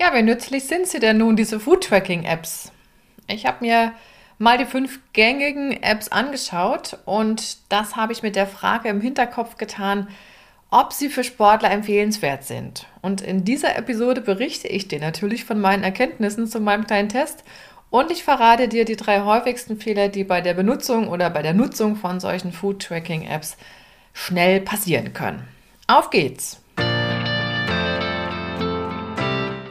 Ja, wie nützlich sind sie denn nun, diese Food-Tracking-Apps? Ich habe mir mal die fünf gängigen Apps angeschaut und das habe ich mit der Frage im Hinterkopf getan, ob sie für Sportler empfehlenswert sind. Und in dieser Episode berichte ich dir natürlich von meinen Erkenntnissen zu meinem kleinen Test und ich verrate dir die drei häufigsten Fehler, die bei der Benutzung oder bei der Nutzung von solchen Food-Tracking-Apps schnell passieren können. Auf geht's!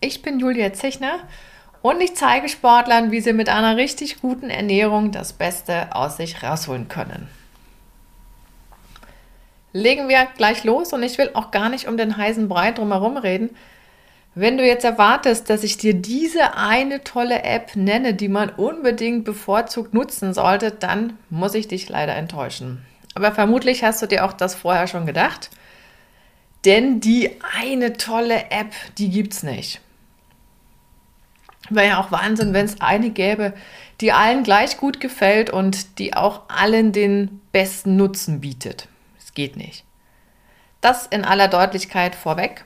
ich bin Julia Zichner und ich zeige Sportlern, wie sie mit einer richtig guten Ernährung das Beste aus sich rausholen können. Legen wir gleich los und ich will auch gar nicht um den heißen Brei drumherum reden. Wenn du jetzt erwartest, dass ich dir diese eine tolle App nenne, die man unbedingt bevorzugt nutzen sollte, dann muss ich dich leider enttäuschen. Aber vermutlich hast du dir auch das vorher schon gedacht. Denn die eine tolle App, die gibt es nicht. Wäre ja auch Wahnsinn, wenn es eine gäbe, die allen gleich gut gefällt und die auch allen den besten Nutzen bietet. Es geht nicht. Das in aller Deutlichkeit vorweg.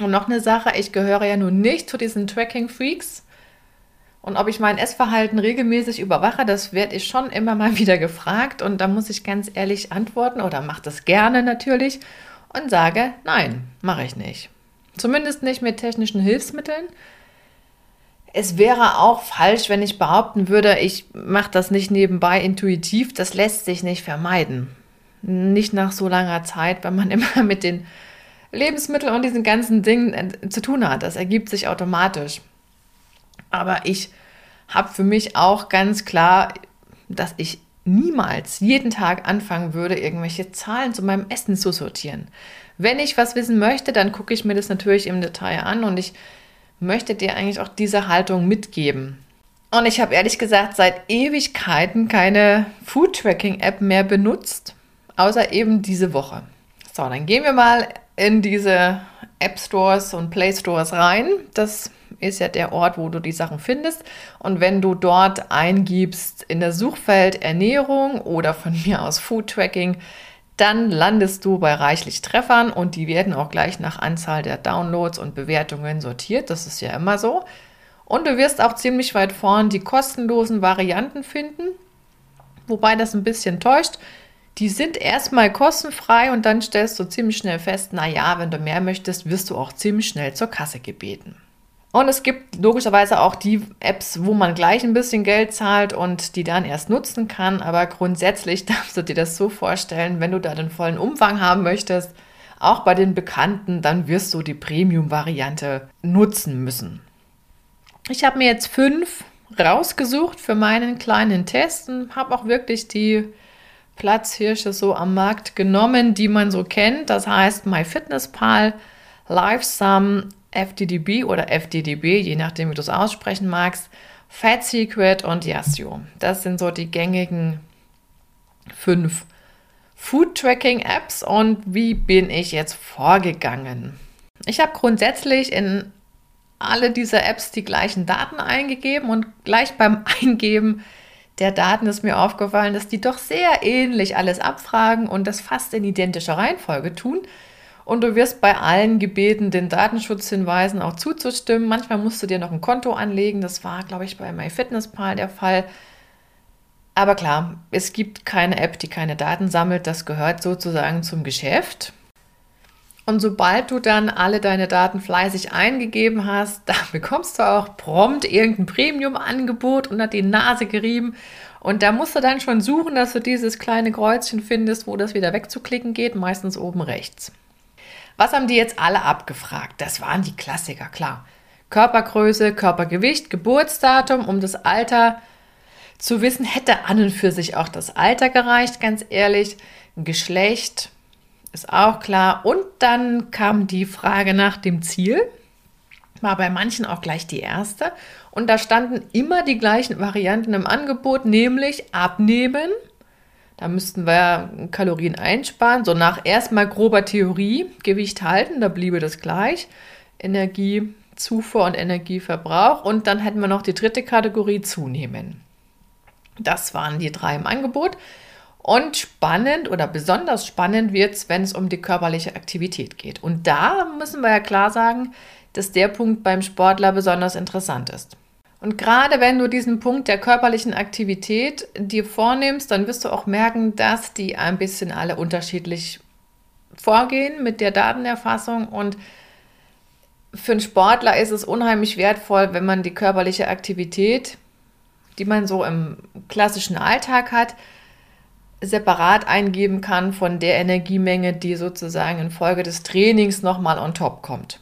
Und noch eine Sache, ich gehöre ja nun nicht zu diesen Tracking-Freaks. Und ob ich mein Essverhalten regelmäßig überwache, das werde ich schon immer mal wieder gefragt. Und da muss ich ganz ehrlich antworten oder mache das gerne natürlich und sage, nein, mache ich nicht. Zumindest nicht mit technischen Hilfsmitteln. Es wäre auch falsch, wenn ich behaupten würde, ich mache das nicht nebenbei intuitiv. Das lässt sich nicht vermeiden. Nicht nach so langer Zeit, wenn man immer mit den Lebensmitteln und diesen ganzen Dingen äh, zu tun hat. Das ergibt sich automatisch. Aber ich habe für mich auch ganz klar, dass ich niemals jeden Tag anfangen würde, irgendwelche Zahlen zu meinem Essen zu sortieren. Wenn ich was wissen möchte, dann gucke ich mir das natürlich im Detail an und ich möchte dir eigentlich auch diese Haltung mitgeben. Und ich habe ehrlich gesagt seit Ewigkeiten keine Food-Tracking-App mehr benutzt, außer eben diese Woche. So, dann gehen wir mal in diese App Stores und Play Stores rein. Das ist ja der Ort, wo du die Sachen findest. Und wenn du dort eingibst in das Suchfeld Ernährung oder von mir aus Food Tracking, dann landest du bei reichlich Treffern und die werden auch gleich nach Anzahl der Downloads und Bewertungen sortiert. Das ist ja immer so. Und du wirst auch ziemlich weit vorn die kostenlosen Varianten finden, wobei das ein bisschen täuscht. Die sind erstmal kostenfrei und dann stellst du ziemlich schnell fest, naja, wenn du mehr möchtest, wirst du auch ziemlich schnell zur Kasse gebeten. Und es gibt logischerweise auch die Apps, wo man gleich ein bisschen Geld zahlt und die dann erst nutzen kann. Aber grundsätzlich darfst du dir das so vorstellen, wenn du da den vollen Umfang haben möchtest, auch bei den Bekannten, dann wirst du die Premium-Variante nutzen müssen. Ich habe mir jetzt fünf rausgesucht für meinen kleinen Test und habe auch wirklich die Platzhirsche so am Markt genommen, die man so kennt. Das heißt MyFitnessPal, LiveSum, FDDB oder FDDB, je nachdem, wie du es aussprechen magst, Fat Secret und Yasio. Das sind so die gängigen fünf Food Tracking Apps und wie bin ich jetzt vorgegangen? Ich habe grundsätzlich in alle diese Apps die gleichen Daten eingegeben und gleich beim Eingeben der Daten ist mir aufgefallen, dass die doch sehr ähnlich alles abfragen und das fast in identischer Reihenfolge tun. Und du wirst bei allen gebeten, den Datenschutzhinweisen auch zuzustimmen. Manchmal musst du dir noch ein Konto anlegen. Das war, glaube ich, bei MyFitnessPal der Fall. Aber klar, es gibt keine App, die keine Daten sammelt. Das gehört sozusagen zum Geschäft. Und sobald du dann alle deine Daten fleißig eingegeben hast, da bekommst du auch prompt irgendein Premium-Angebot unter die Nase gerieben. Und da musst du dann schon suchen, dass du dieses kleine Kreuzchen findest, wo das wieder wegzuklicken geht, meistens oben rechts. Was haben die jetzt alle abgefragt? Das waren die Klassiker, klar. Körpergröße, Körpergewicht, Geburtsdatum, um das Alter zu wissen, hätte an und für sich auch das Alter gereicht, ganz ehrlich. Geschlecht ist auch klar. Und dann kam die Frage nach dem Ziel. War bei manchen auch gleich die erste. Und da standen immer die gleichen Varianten im Angebot, nämlich abnehmen. Da müssten wir Kalorien einsparen. So nach erstmal grober Theorie, Gewicht halten, da bliebe das gleich. Energiezufuhr und Energieverbrauch. Und dann hätten wir noch die dritte Kategorie zunehmen. Das waren die drei im Angebot. Und spannend oder besonders spannend wird es, wenn es um die körperliche Aktivität geht. Und da müssen wir ja klar sagen, dass der Punkt beim Sportler besonders interessant ist. Und gerade wenn du diesen Punkt der körperlichen Aktivität dir vornimmst, dann wirst du auch merken, dass die ein bisschen alle unterschiedlich vorgehen mit der Datenerfassung. Und für einen Sportler ist es unheimlich wertvoll, wenn man die körperliche Aktivität, die man so im klassischen Alltag hat, separat eingeben kann von der Energiemenge, die sozusagen infolge des Trainings nochmal on top kommt.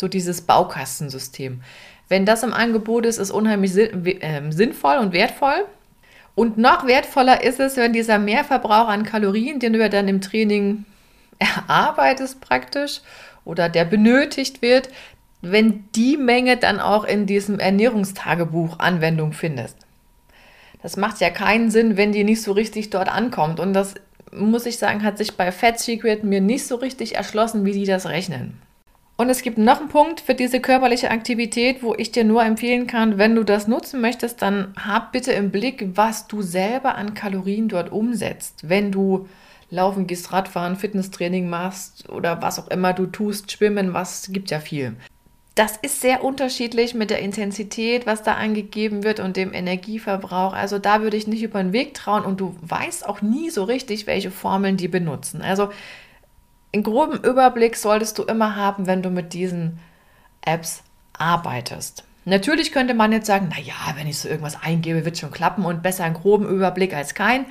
So dieses Baukastensystem. Wenn das im Angebot ist, ist unheimlich ähm, sinnvoll und wertvoll. Und noch wertvoller ist es, wenn dieser Mehrverbrauch an Kalorien, den du ja dann im Training erarbeitest praktisch oder der benötigt wird, wenn die Menge dann auch in diesem Ernährungstagebuch Anwendung findest. Das macht ja keinen Sinn, wenn die nicht so richtig dort ankommt. Und das, muss ich sagen, hat sich bei Fat Secret mir nicht so richtig erschlossen, wie die das rechnen. Und es gibt noch einen Punkt für diese körperliche Aktivität, wo ich dir nur empfehlen kann, wenn du das nutzen möchtest, dann hab bitte im Blick, was du selber an Kalorien dort umsetzt. Wenn du laufen gehst, Radfahren, Fitnesstraining machst oder was auch immer du tust, schwimmen, was gibt ja viel. Das ist sehr unterschiedlich mit der Intensität, was da angegeben wird und dem Energieverbrauch. Also da würde ich nicht über den Weg trauen und du weißt auch nie so richtig, welche Formeln die benutzen. Also einen groben Überblick solltest du immer haben, wenn du mit diesen Apps arbeitest. Natürlich könnte man jetzt sagen, naja, wenn ich so irgendwas eingebe, wird schon klappen und besser einen groben Überblick als kein.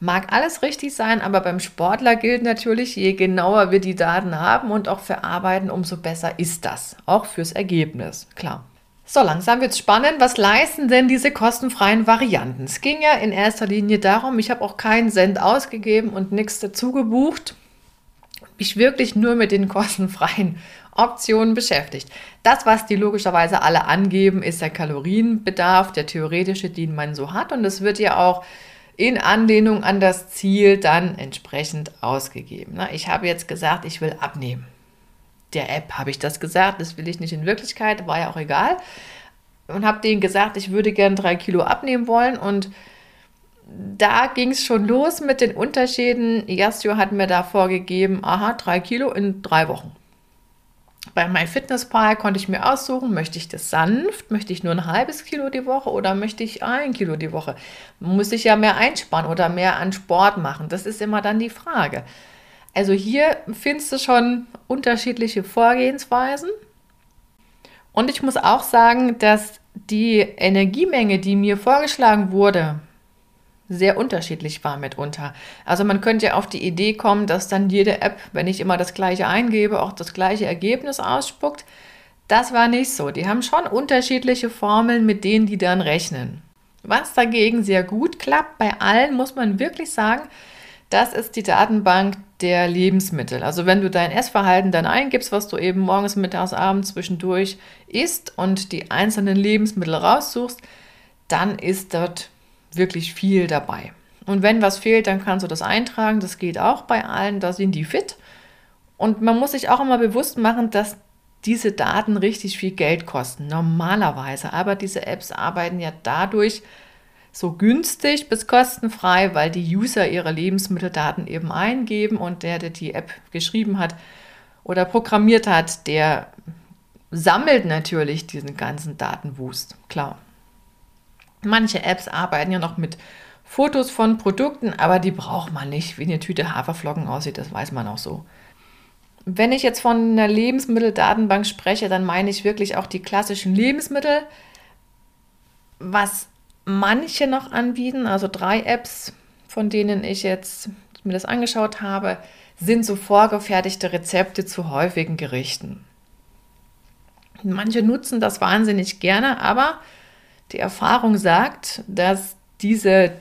Mag alles richtig sein, aber beim Sportler gilt natürlich, je genauer wir die Daten haben und auch verarbeiten, umso besser ist das. Auch fürs Ergebnis, klar. So, langsam wird es spannend. Was leisten denn diese kostenfreien Varianten? Es ging ja in erster Linie darum, ich habe auch keinen Cent ausgegeben und nichts dazu gebucht mich wirklich nur mit den kostenfreien Optionen beschäftigt. Das, was die logischerweise alle angeben, ist der Kalorienbedarf, der theoretische, den man so hat. Und es wird ja auch in Anlehnung an das Ziel dann entsprechend ausgegeben. Ich habe jetzt gesagt, ich will abnehmen. Der App habe ich das gesagt, das will ich nicht in Wirklichkeit, war ja auch egal. Und habe denen gesagt, ich würde gern drei Kilo abnehmen wollen und da ging es schon los mit den Unterschieden. Jasio hat mir da vorgegeben, aha, drei Kilo in drei Wochen. Bei MyFitnessPal konnte ich mir aussuchen, möchte ich das sanft, möchte ich nur ein halbes Kilo die Woche oder möchte ich ein Kilo die Woche? Muss ich ja mehr einsparen oder mehr an Sport machen? Das ist immer dann die Frage. Also hier findest du schon unterschiedliche Vorgehensweisen. Und ich muss auch sagen, dass die Energiemenge, die mir vorgeschlagen wurde, sehr unterschiedlich war mitunter. Also man könnte ja auf die Idee kommen, dass dann jede App, wenn ich immer das gleiche eingebe, auch das gleiche Ergebnis ausspuckt. Das war nicht so. Die haben schon unterschiedliche Formeln, mit denen die dann rechnen. Was dagegen sehr gut klappt, bei allen muss man wirklich sagen, das ist die Datenbank der Lebensmittel. Also wenn du dein Essverhalten dann eingibst, was du eben morgens, mittags, abends zwischendurch isst und die einzelnen Lebensmittel raussuchst, dann ist dort wirklich viel dabei. Und wenn was fehlt, dann kannst du das eintragen. Das geht auch bei allen, da sind die fit. Und man muss sich auch immer bewusst machen, dass diese Daten richtig viel Geld kosten, normalerweise. Aber diese Apps arbeiten ja dadurch so günstig bis kostenfrei, weil die User ihre Lebensmitteldaten eben eingeben und der, der die App geschrieben hat oder programmiert hat, der sammelt natürlich diesen ganzen Datenwust, klar. Manche Apps arbeiten ja noch mit Fotos von Produkten, aber die braucht man nicht. Wie eine Tüte Haferflocken aussieht, das weiß man auch so. Wenn ich jetzt von einer Lebensmitteldatenbank spreche, dann meine ich wirklich auch die klassischen Lebensmittel. Was manche noch anbieten, also drei Apps, von denen ich jetzt mir das angeschaut habe, sind so vorgefertigte Rezepte zu häufigen Gerichten. Manche nutzen das wahnsinnig gerne, aber die Erfahrung sagt, dass diese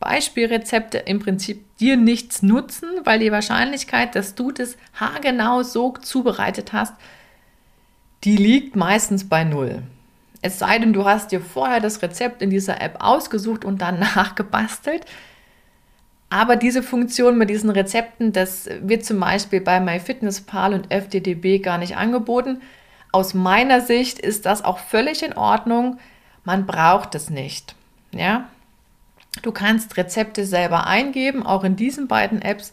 Beispielrezepte im Prinzip dir nichts nutzen, weil die Wahrscheinlichkeit, dass du das haargenau so zubereitet hast, die liegt meistens bei null. Es sei denn, du hast dir vorher das Rezept in dieser App ausgesucht und dann nachgebastelt. Aber diese Funktion mit diesen Rezepten, das wird zum Beispiel bei MyFitnessPal und FDDB gar nicht angeboten. Aus meiner Sicht ist das auch völlig in Ordnung. Man braucht es nicht. Ja? Du kannst Rezepte selber eingeben, auch in diesen beiden Apps.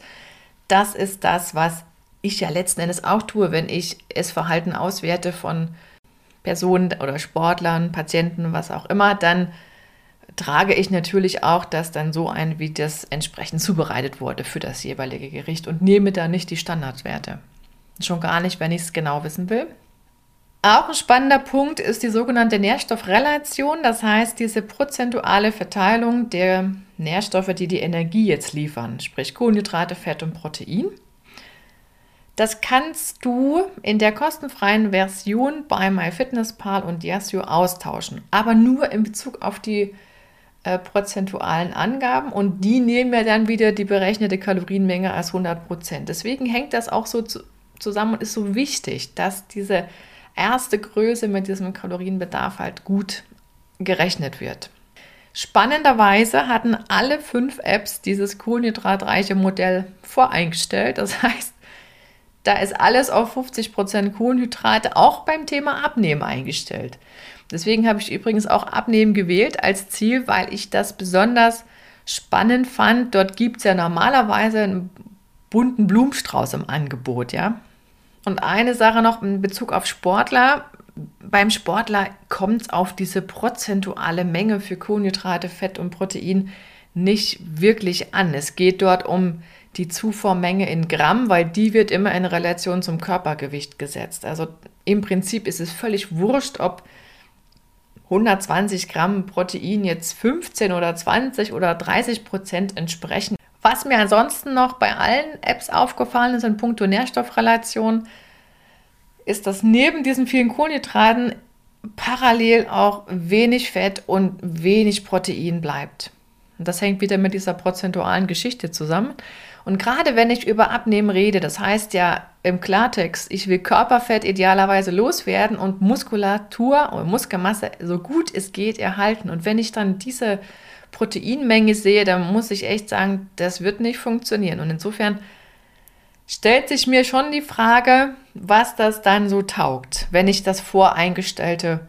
Das ist das, was ich ja letzten Endes auch tue, wenn ich Essverhalten auswerte von Personen oder Sportlern, Patienten, was auch immer, dann trage ich natürlich auch das dann so ein, wie das entsprechend zubereitet wurde für das jeweilige Gericht und nehme da nicht die Standardwerte. Schon gar nicht, wenn ich es genau wissen will. Auch ein spannender Punkt ist die sogenannte Nährstoffrelation, das heißt diese prozentuale Verteilung der Nährstoffe, die die Energie jetzt liefern, sprich Kohlenhydrate, Fett und Protein. Das kannst du in der kostenfreien Version bei MyFitnessPal und Yasio austauschen, aber nur in Bezug auf die äh, prozentualen Angaben und die nehmen ja dann wieder die berechnete Kalorienmenge als 100 Prozent. Deswegen hängt das auch so zu, zusammen und ist so wichtig, dass diese erste Größe mit diesem Kalorienbedarf halt gut gerechnet wird. Spannenderweise hatten alle fünf Apps dieses kohlenhydratreiche Modell voreingestellt. Das heißt, da ist alles auf 50% Kohlenhydrate auch beim Thema Abnehmen eingestellt. Deswegen habe ich übrigens auch Abnehmen gewählt als Ziel, weil ich das besonders spannend fand. Dort gibt es ja normalerweise einen bunten Blumenstrauß im Angebot, ja. Und eine Sache noch in Bezug auf Sportler. Beim Sportler kommt es auf diese prozentuale Menge für Kohlenhydrate, Fett und Protein nicht wirklich an. Es geht dort um die Zufuhrmenge in Gramm, weil die wird immer in Relation zum Körpergewicht gesetzt. Also im Prinzip ist es völlig wurscht, ob 120 Gramm Protein jetzt 15 oder 20 oder 30 Prozent entsprechen. Was mir ansonsten noch bei allen Apps aufgefallen ist in puncto Nährstoffrelation, ist, dass neben diesen vielen Kohlenhydraten parallel auch wenig Fett und wenig Protein bleibt. Und das hängt wieder mit dieser prozentualen Geschichte zusammen. Und gerade wenn ich über Abnehmen rede, das heißt ja im Klartext, ich will Körperfett idealerweise loswerden und Muskulatur und Muskelmasse so gut es geht erhalten. Und wenn ich dann diese Proteinmenge sehe, dann muss ich echt sagen, das wird nicht funktionieren. Und insofern stellt sich mir schon die Frage, was das dann so taugt, wenn ich das voreingestellte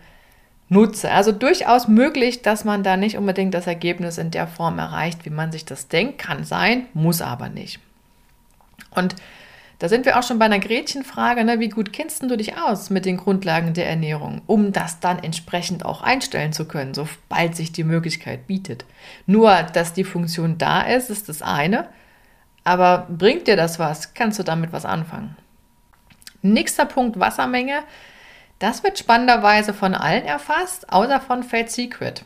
nutze. Also durchaus möglich, dass man da nicht unbedingt das Ergebnis in der Form erreicht, wie man sich das denkt. Kann sein, muss aber nicht. Und da sind wir auch schon bei einer Gretchenfrage, ne? wie gut kennst du dich aus mit den Grundlagen der Ernährung, um das dann entsprechend auch einstellen zu können, sobald sich die Möglichkeit bietet. Nur, dass die Funktion da ist, ist das eine, aber bringt dir das was? Kannst du damit was anfangen? Nächster Punkt Wassermenge. Das wird spannenderweise von allen erfasst, außer von Fate Secret.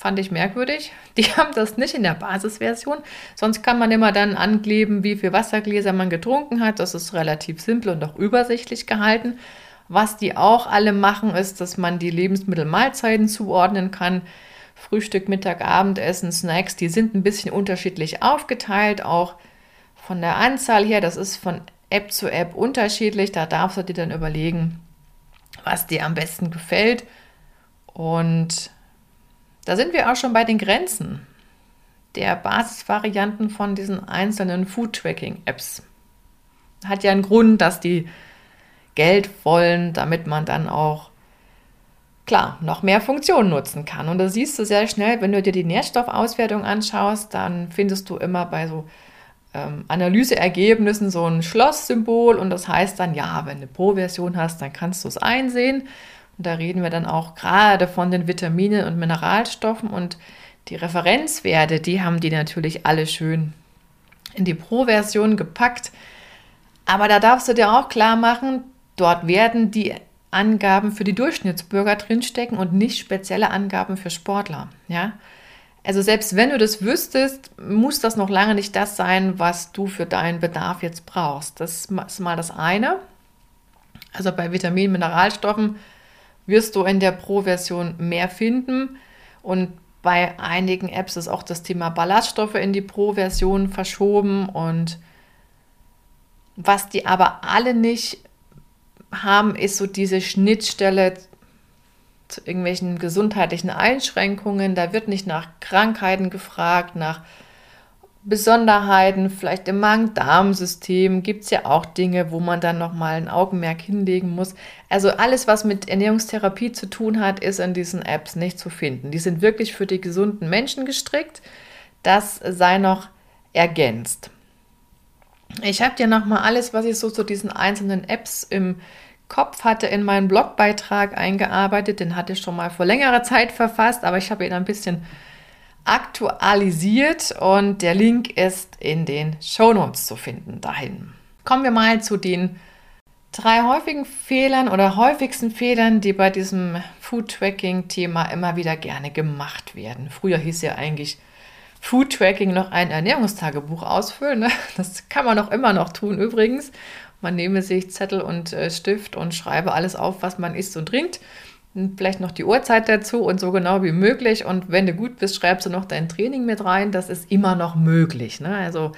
Fand ich merkwürdig. Die haben das nicht in der Basisversion. Sonst kann man immer dann ankleben, wie viel Wassergläser man getrunken hat. Das ist relativ simpel und auch übersichtlich gehalten. Was die auch alle machen, ist, dass man die Lebensmittelmahlzeiten zuordnen kann. Frühstück, Mittag, Abendessen, Snacks, die sind ein bisschen unterschiedlich aufgeteilt, auch von der Anzahl her. Das ist von App zu App unterschiedlich. Da darfst du dir dann überlegen, was dir am besten gefällt. Und da sind wir auch schon bei den Grenzen der Basisvarianten von diesen einzelnen Food-Tracking-Apps. Hat ja einen Grund, dass die Geld wollen, damit man dann auch, klar, noch mehr Funktionen nutzen kann. Und das siehst du sehr schnell, wenn du dir die Nährstoffauswertung anschaust, dann findest du immer bei so ähm, Analyseergebnissen so ein Schlosssymbol und das heißt dann, ja, wenn du eine Pro-Version hast, dann kannst du es einsehen. Und da reden wir dann auch gerade von den Vitaminen und Mineralstoffen und die Referenzwerte, die haben die natürlich alle schön in die Pro-Version gepackt. Aber da darfst du dir auch klar machen, dort werden die Angaben für die Durchschnittsbürger drinstecken und nicht spezielle Angaben für Sportler. Ja? Also selbst wenn du das wüsstest, muss das noch lange nicht das sein, was du für deinen Bedarf jetzt brauchst. Das ist mal das eine. Also bei Vitaminen, Mineralstoffen wirst du in der Pro-Version mehr finden. Und bei einigen Apps ist auch das Thema Ballaststoffe in die Pro-Version verschoben. Und was die aber alle nicht haben, ist so diese Schnittstelle zu irgendwelchen gesundheitlichen Einschränkungen. Da wird nicht nach Krankheiten gefragt, nach Besonderheiten, vielleicht im Magen-Darm-System gibt es ja auch Dinge, wo man dann nochmal ein Augenmerk hinlegen muss. Also alles, was mit Ernährungstherapie zu tun hat, ist in diesen Apps nicht zu finden. Die sind wirklich für die gesunden Menschen gestrickt. Das sei noch ergänzt. Ich habe dir nochmal alles, was ich so zu diesen einzelnen Apps im Kopf hatte, in meinen Blogbeitrag eingearbeitet. Den hatte ich schon mal vor längerer Zeit verfasst, aber ich habe ihn ein bisschen aktualisiert und der Link ist in den Show Notes zu finden dahin. Kommen wir mal zu den drei häufigen Fehlern oder häufigsten Fehlern, die bei diesem Food Tracking Thema immer wieder gerne gemacht werden. Früher hieß ja eigentlich Food Tracking noch ein Ernährungstagebuch ausfüllen. Ne? Das kann man auch immer noch tun übrigens. Man nehme sich Zettel und äh, Stift und schreibe alles auf, was man isst und trinkt vielleicht noch die Uhrzeit dazu und so genau wie möglich. Und wenn du gut bist, schreibst du noch dein Training mit rein. Das ist immer noch möglich. Ne? Also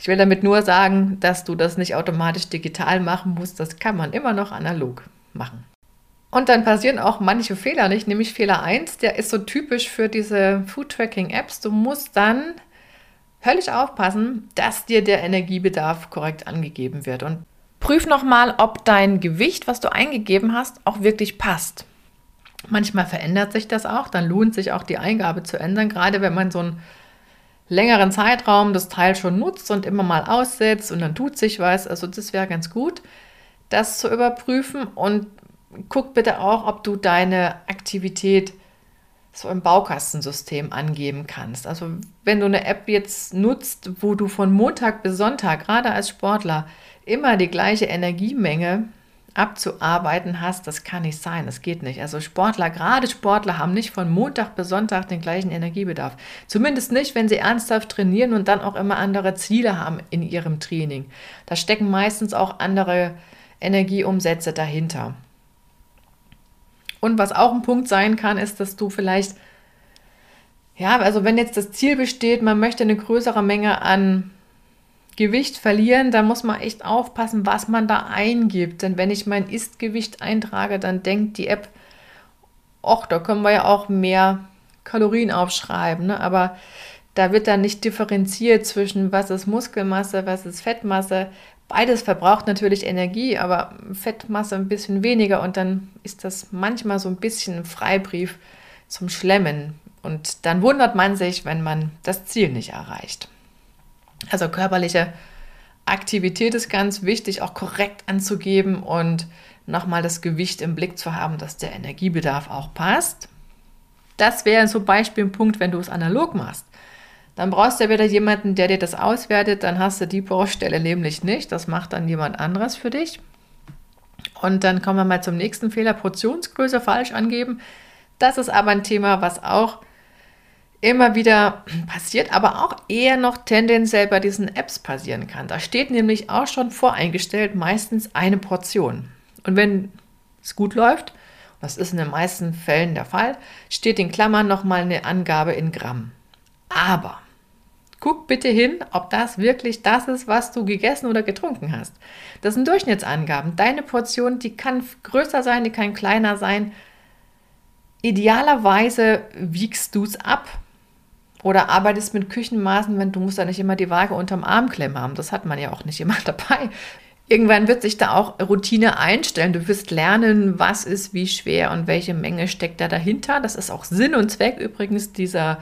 ich will damit nur sagen, dass du das nicht automatisch digital machen musst. Das kann man immer noch analog machen. Und dann passieren auch manche Fehler nicht, nämlich Fehler 1, der ist so typisch für diese Food-Tracking-Apps. Du musst dann höllisch aufpassen, dass dir der Energiebedarf korrekt angegeben wird. Und prüf nochmal, ob dein Gewicht, was du eingegeben hast, auch wirklich passt. Manchmal verändert sich das auch, dann lohnt sich auch die Eingabe zu ändern, gerade wenn man so einen längeren Zeitraum das Teil schon nutzt und immer mal aussetzt und dann tut sich was. Also das wäre ganz gut, das zu überprüfen und guck bitte auch, ob du deine Aktivität so im Baukastensystem angeben kannst. Also wenn du eine App jetzt nutzt, wo du von Montag bis Sonntag, gerade als Sportler, immer die gleiche Energiemenge abzuarbeiten hast, das kann nicht sein, das geht nicht. Also Sportler, gerade Sportler haben nicht von Montag bis Sonntag den gleichen Energiebedarf. Zumindest nicht, wenn sie ernsthaft trainieren und dann auch immer andere Ziele haben in ihrem Training. Da stecken meistens auch andere Energieumsätze dahinter. Und was auch ein Punkt sein kann, ist, dass du vielleicht, ja, also wenn jetzt das Ziel besteht, man möchte eine größere Menge an Gewicht verlieren, da muss man echt aufpassen, was man da eingibt. Denn wenn ich mein Ist-Gewicht eintrage, dann denkt die App, ach, da können wir ja auch mehr Kalorien aufschreiben. Ne? Aber da wird dann nicht differenziert zwischen, was ist Muskelmasse, was ist Fettmasse. Beides verbraucht natürlich Energie, aber Fettmasse ein bisschen weniger und dann ist das manchmal so ein bisschen ein Freibrief zum Schlemmen. Und dann wundert man sich, wenn man das Ziel nicht erreicht. Also körperliche Aktivität ist ganz wichtig, auch korrekt anzugeben und nochmal das Gewicht im Blick zu haben, dass der Energiebedarf auch passt. Das wäre zum Beispiel ein Punkt, wenn du es analog machst. Dann brauchst du ja wieder jemanden, der dir das auswertet. Dann hast du die Baustelle nämlich nicht. Das macht dann jemand anderes für dich. Und dann kommen wir mal zum nächsten Fehler: Portionsgröße falsch angeben. Das ist aber ein Thema, was auch immer wieder passiert, aber auch eher noch tendenziell bei diesen Apps passieren kann. Da steht nämlich auch schon voreingestellt meistens eine Portion. Und wenn es gut läuft, das ist in den meisten Fällen der Fall, steht in Klammern nochmal eine Angabe in Gramm. Aber guck bitte hin, ob das wirklich das ist, was du gegessen oder getrunken hast. Das sind Durchschnittsangaben. Deine Portion, die kann größer sein, die kann kleiner sein. Idealerweise wiegst du es ab oder arbeitest mit Küchenmaßen, wenn du musst da nicht immer die Waage unterm Arm klemmen haben. Das hat man ja auch nicht immer dabei. Irgendwann wird sich da auch Routine einstellen. Du wirst lernen, was ist wie schwer und welche Menge steckt da dahinter. Das ist auch Sinn und Zweck übrigens dieser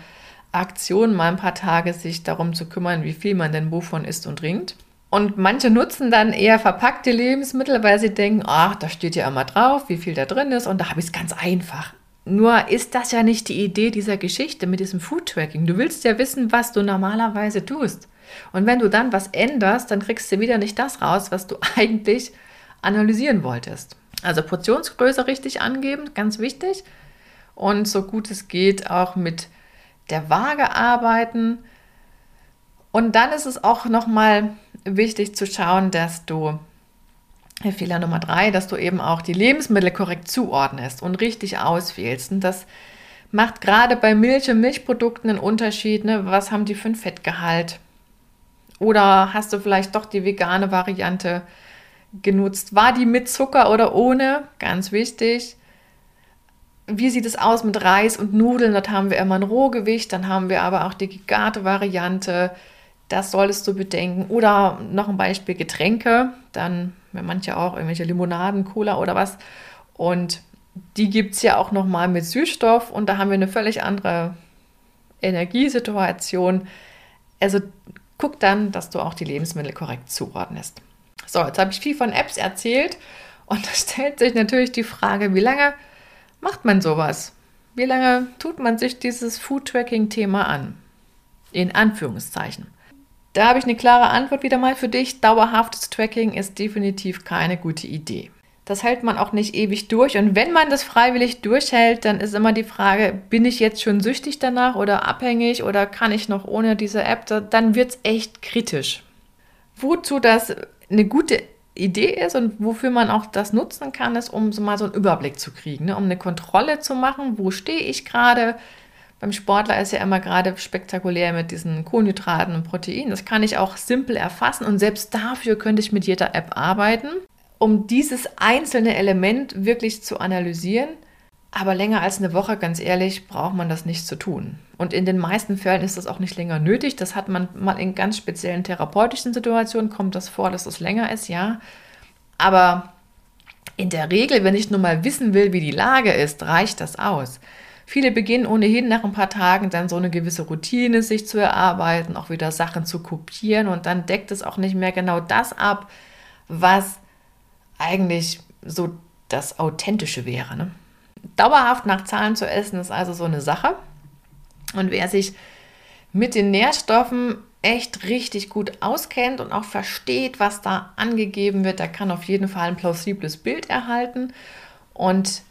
Aktion, mal ein paar Tage sich darum zu kümmern, wie viel man denn wovon isst und trinkt. Und manche nutzen dann eher verpackte Lebensmittel, weil sie denken, ach, da steht ja immer drauf, wie viel da drin ist und da habe ich es ganz einfach. Nur ist das ja nicht die Idee dieser Geschichte mit diesem Food Tracking. Du willst ja wissen, was du normalerweise tust. Und wenn du dann was änderst, dann kriegst du wieder nicht das raus, was du eigentlich analysieren wolltest. Also Portionsgröße richtig angeben, ganz wichtig. Und so gut es geht auch mit der Waage arbeiten. Und dann ist es auch nochmal wichtig zu schauen, dass du Fehler Nummer drei, dass du eben auch die Lebensmittel korrekt zuordnest und richtig auswählst. Und das macht gerade bei Milch und Milchprodukten einen Unterschied. Ne? Was haben die für ein Fettgehalt? Oder hast du vielleicht doch die vegane Variante? genutzt? War die mit Zucker oder ohne? Ganz wichtig. Wie sieht es aus mit Reis und Nudeln? Dort haben wir immer ein Rohgewicht, dann haben wir aber auch die Gigate-Variante. Das solltest du bedenken. Oder noch ein Beispiel Getränke. Dann, manche auch irgendwelche Limonaden, Cola oder was. Und die gibt es ja auch nochmal mit Süßstoff und da haben wir eine völlig andere Energiesituation. Also guck dann, dass du auch die Lebensmittel korrekt zuordnest. So, jetzt habe ich viel von Apps erzählt und da stellt sich natürlich die Frage, wie lange macht man sowas? Wie lange tut man sich dieses Food-Tracking-Thema an? In Anführungszeichen. Da habe ich eine klare Antwort wieder mal für dich. Dauerhaftes Tracking ist definitiv keine gute Idee. Das hält man auch nicht ewig durch. Und wenn man das freiwillig durchhält, dann ist immer die Frage, bin ich jetzt schon süchtig danach oder abhängig oder kann ich noch ohne diese App? Dann wird es echt kritisch. Wozu das eine gute Idee ist und wofür man auch das nutzen kann, ist, um so mal so einen Überblick zu kriegen, ne? um eine Kontrolle zu machen, wo stehe ich gerade. Beim Sportler ist ja immer gerade spektakulär mit diesen Kohlenhydraten und Proteinen. Das kann ich auch simpel erfassen und selbst dafür könnte ich mit jeder App arbeiten um dieses einzelne Element wirklich zu analysieren. Aber länger als eine Woche, ganz ehrlich, braucht man das nicht zu tun. Und in den meisten Fällen ist das auch nicht länger nötig. Das hat man mal in ganz speziellen therapeutischen Situationen, kommt das vor, dass es länger ist, ja. Aber in der Regel, wenn ich nur mal wissen will, wie die Lage ist, reicht das aus. Viele beginnen ohnehin nach ein paar Tagen dann so eine gewisse Routine sich zu erarbeiten, auch wieder Sachen zu kopieren und dann deckt es auch nicht mehr genau das ab, was eigentlich so das Authentische wäre. Ne? Dauerhaft nach Zahlen zu essen ist also so eine Sache. Und wer sich mit den Nährstoffen echt richtig gut auskennt und auch versteht, was da angegeben wird, der kann auf jeden Fall ein plausibles Bild erhalten. Und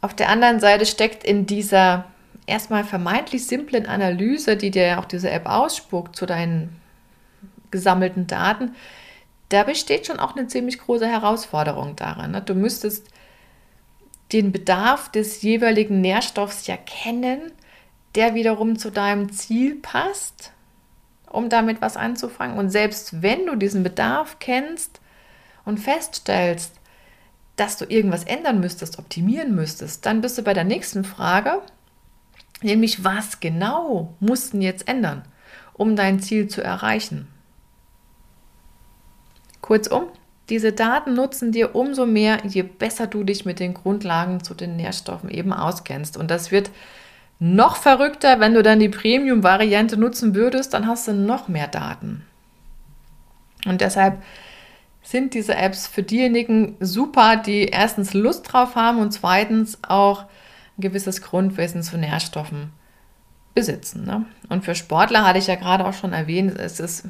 auf der anderen Seite steckt in dieser erstmal vermeintlich simplen Analyse, die dir auch diese App ausspuckt zu deinen gesammelten Daten, da besteht schon auch eine ziemlich große Herausforderung daran. Ne? Du müsstest den Bedarf des jeweiligen Nährstoffs ja kennen, der wiederum zu deinem Ziel passt, um damit was anzufangen. Und selbst wenn du diesen Bedarf kennst und feststellst, dass du irgendwas ändern müsstest, optimieren müsstest, dann bist du bei der nächsten Frage, nämlich was genau mussten jetzt ändern, um dein Ziel zu erreichen. Kurzum, diese Daten nutzen dir umso mehr, je besser du dich mit den Grundlagen zu den Nährstoffen eben auskennst. Und das wird noch verrückter, wenn du dann die Premium-Variante nutzen würdest, dann hast du noch mehr Daten. Und deshalb sind diese Apps für diejenigen super, die erstens Lust drauf haben und zweitens auch ein gewisses Grundwissen zu Nährstoffen besitzen. Ne? Und für Sportler hatte ich ja gerade auch schon erwähnt, es ist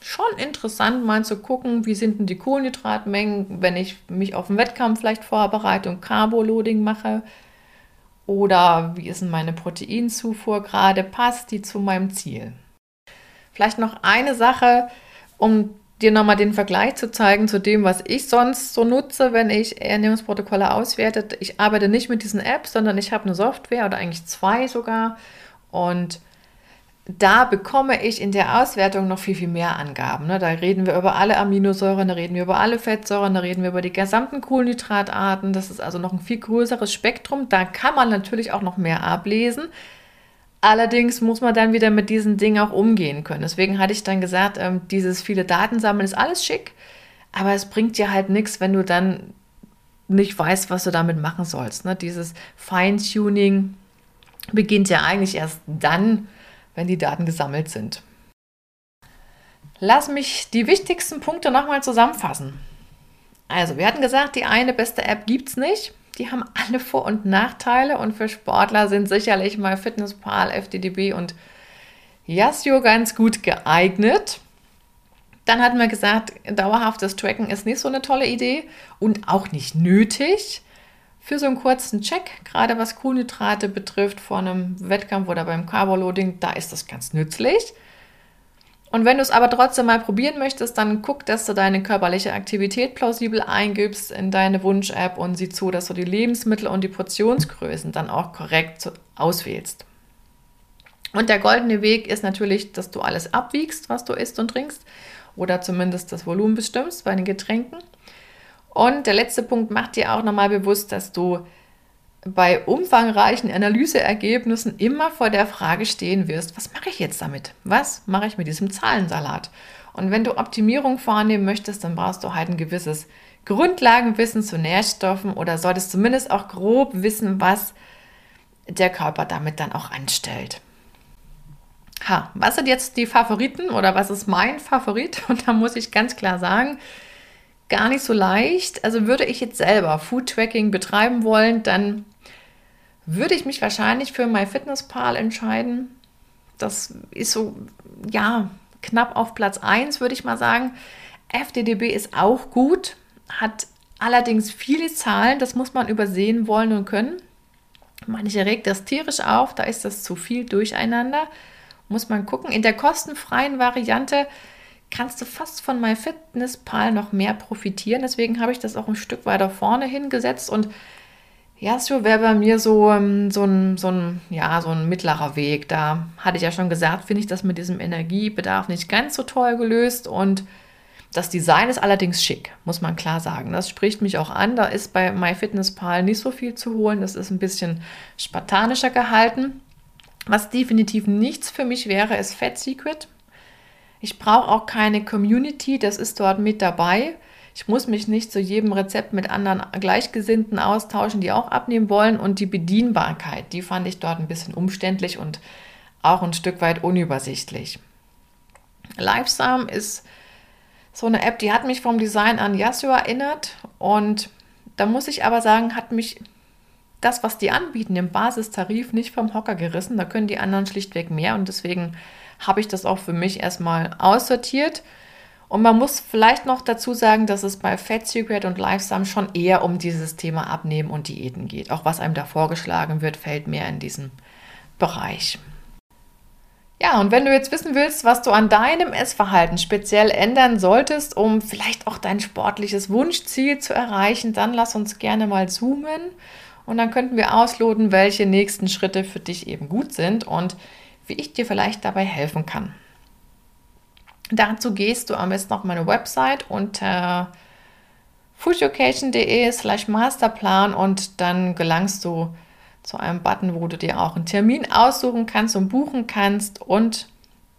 schon interessant, mal zu gucken, wie sind denn die Kohlenhydratmengen, wenn ich mich auf einen Wettkampf vielleicht vorbereite und Carboloading mache. Oder wie ist denn meine Proteinzufuhr gerade? Passt die zu meinem Ziel? Vielleicht noch eine Sache, um dir nochmal den Vergleich zu zeigen zu dem, was ich sonst so nutze, wenn ich Ernährungsprotokolle auswerte. Ich arbeite nicht mit diesen Apps, sondern ich habe eine Software oder eigentlich zwei sogar. Und da bekomme ich in der Auswertung noch viel, viel mehr Angaben. Ne? Da reden wir über alle Aminosäuren, da reden wir über alle Fettsäuren, da reden wir über die gesamten Kohlenhydratarten. Das ist also noch ein viel größeres Spektrum. Da kann man natürlich auch noch mehr ablesen. Allerdings muss man dann wieder mit diesen Dingen auch umgehen können. Deswegen hatte ich dann gesagt, ähm, dieses viele Daten sammeln ist alles schick, aber es bringt dir halt nichts, wenn du dann nicht weißt, was du damit machen sollst. Ne? Dieses Feintuning beginnt ja eigentlich erst dann, wenn die Daten gesammelt sind. Lass mich die wichtigsten Punkte nochmal zusammenfassen. Also, wir hatten gesagt, die eine beste App gibt es nicht. Die haben alle Vor- und Nachteile und für Sportler sind sicherlich mal Fitnesspal, FDDB und Yasio ganz gut geeignet. Dann hatten wir gesagt, dauerhaftes Tracken ist nicht so eine tolle Idee und auch nicht nötig für so einen kurzen Check, gerade was Kohlenhydrate betrifft, vor einem Wettkampf oder beim Carboloading, da ist das ganz nützlich. Und wenn du es aber trotzdem mal probieren möchtest, dann guck, dass du deine körperliche Aktivität plausibel eingibst in deine Wunsch-App und sieh zu, dass du die Lebensmittel und die Portionsgrößen dann auch korrekt auswählst. Und der goldene Weg ist natürlich, dass du alles abwiegst, was du isst und trinkst, oder zumindest das Volumen bestimmst bei den Getränken. Und der letzte Punkt macht dir auch nochmal bewusst, dass du bei umfangreichen Analyseergebnissen immer vor der Frage stehen wirst, was mache ich jetzt damit? Was mache ich mit diesem Zahlensalat? Und wenn du Optimierung vornehmen möchtest, dann brauchst du halt ein gewisses Grundlagenwissen zu Nährstoffen oder solltest zumindest auch grob wissen, was der Körper damit dann auch anstellt. Ha, was sind jetzt die Favoriten oder was ist mein Favorit? Und da muss ich ganz klar sagen, gar nicht so leicht. Also würde ich jetzt selber Food Tracking betreiben wollen, dann würde ich mich wahrscheinlich für MyFitnessPal entscheiden. Das ist so, ja, knapp auf Platz 1, würde ich mal sagen. FDDB ist auch gut, hat allerdings viele Zahlen, das muss man übersehen wollen und können. Manche regt das tierisch auf, da ist das zu viel durcheinander. Muss man gucken. In der kostenfreien Variante kannst du fast von MyFitnessPal noch mehr profitieren. Deswegen habe ich das auch ein Stück weiter vorne hingesetzt und ja, so wäre bei mir so, ähm, so, ein, so, ein, ja, so ein mittlerer Weg. Da hatte ich ja schon gesagt, finde ich das mit diesem Energiebedarf nicht ganz so toll gelöst. Und das Design ist allerdings schick, muss man klar sagen. Das spricht mich auch an. Da ist bei MyFitnessPal nicht so viel zu holen. Das ist ein bisschen spartanischer gehalten. Was definitiv nichts für mich wäre, ist Fat Secret. Ich brauche auch keine Community, das ist dort mit dabei. Ich muss mich nicht zu jedem Rezept mit anderen Gleichgesinnten austauschen, die auch abnehmen wollen. Und die Bedienbarkeit, die fand ich dort ein bisschen umständlich und auch ein Stück weit unübersichtlich. Livesam ist so eine App, die hat mich vom Design an Yasuo erinnert. Und da muss ich aber sagen, hat mich das, was die anbieten im Basistarif, nicht vom Hocker gerissen. Da können die anderen schlichtweg mehr. Und deswegen habe ich das auch für mich erstmal aussortiert. Und man muss vielleicht noch dazu sagen, dass es bei Fat Secret und Lifesum schon eher um dieses Thema Abnehmen und Diäten geht. Auch was einem da vorgeschlagen wird, fällt mehr in diesen Bereich. Ja, und wenn du jetzt wissen willst, was du an deinem Essverhalten speziell ändern solltest, um vielleicht auch dein sportliches Wunschziel zu erreichen, dann lass uns gerne mal zoomen und dann könnten wir ausloten, welche nächsten Schritte für dich eben gut sind und wie ich dir vielleicht dabei helfen kann. Dazu gehst du am besten auf meine Website unter foodeducation.de slash masterplan und dann gelangst du zu einem Button, wo du dir auch einen Termin aussuchen kannst und buchen kannst und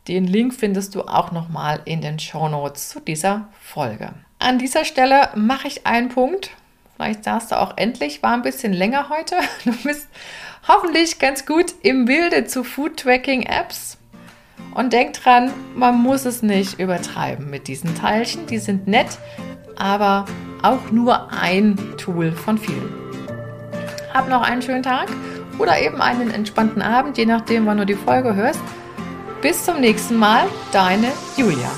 den Link findest du auch nochmal in den Show Notes zu dieser Folge. An dieser Stelle mache ich einen Punkt. Vielleicht sagst du auch endlich, war ein bisschen länger heute. Du bist hoffentlich ganz gut im Bilde zu Food Tracking Apps und denk dran, man muss es nicht übertreiben mit diesen Teilchen. Die sind nett, aber auch nur ein Tool von vielen. Hab noch einen schönen Tag oder eben einen entspannten Abend, je nachdem, wann du die Folge hörst. Bis zum nächsten Mal, deine Julia.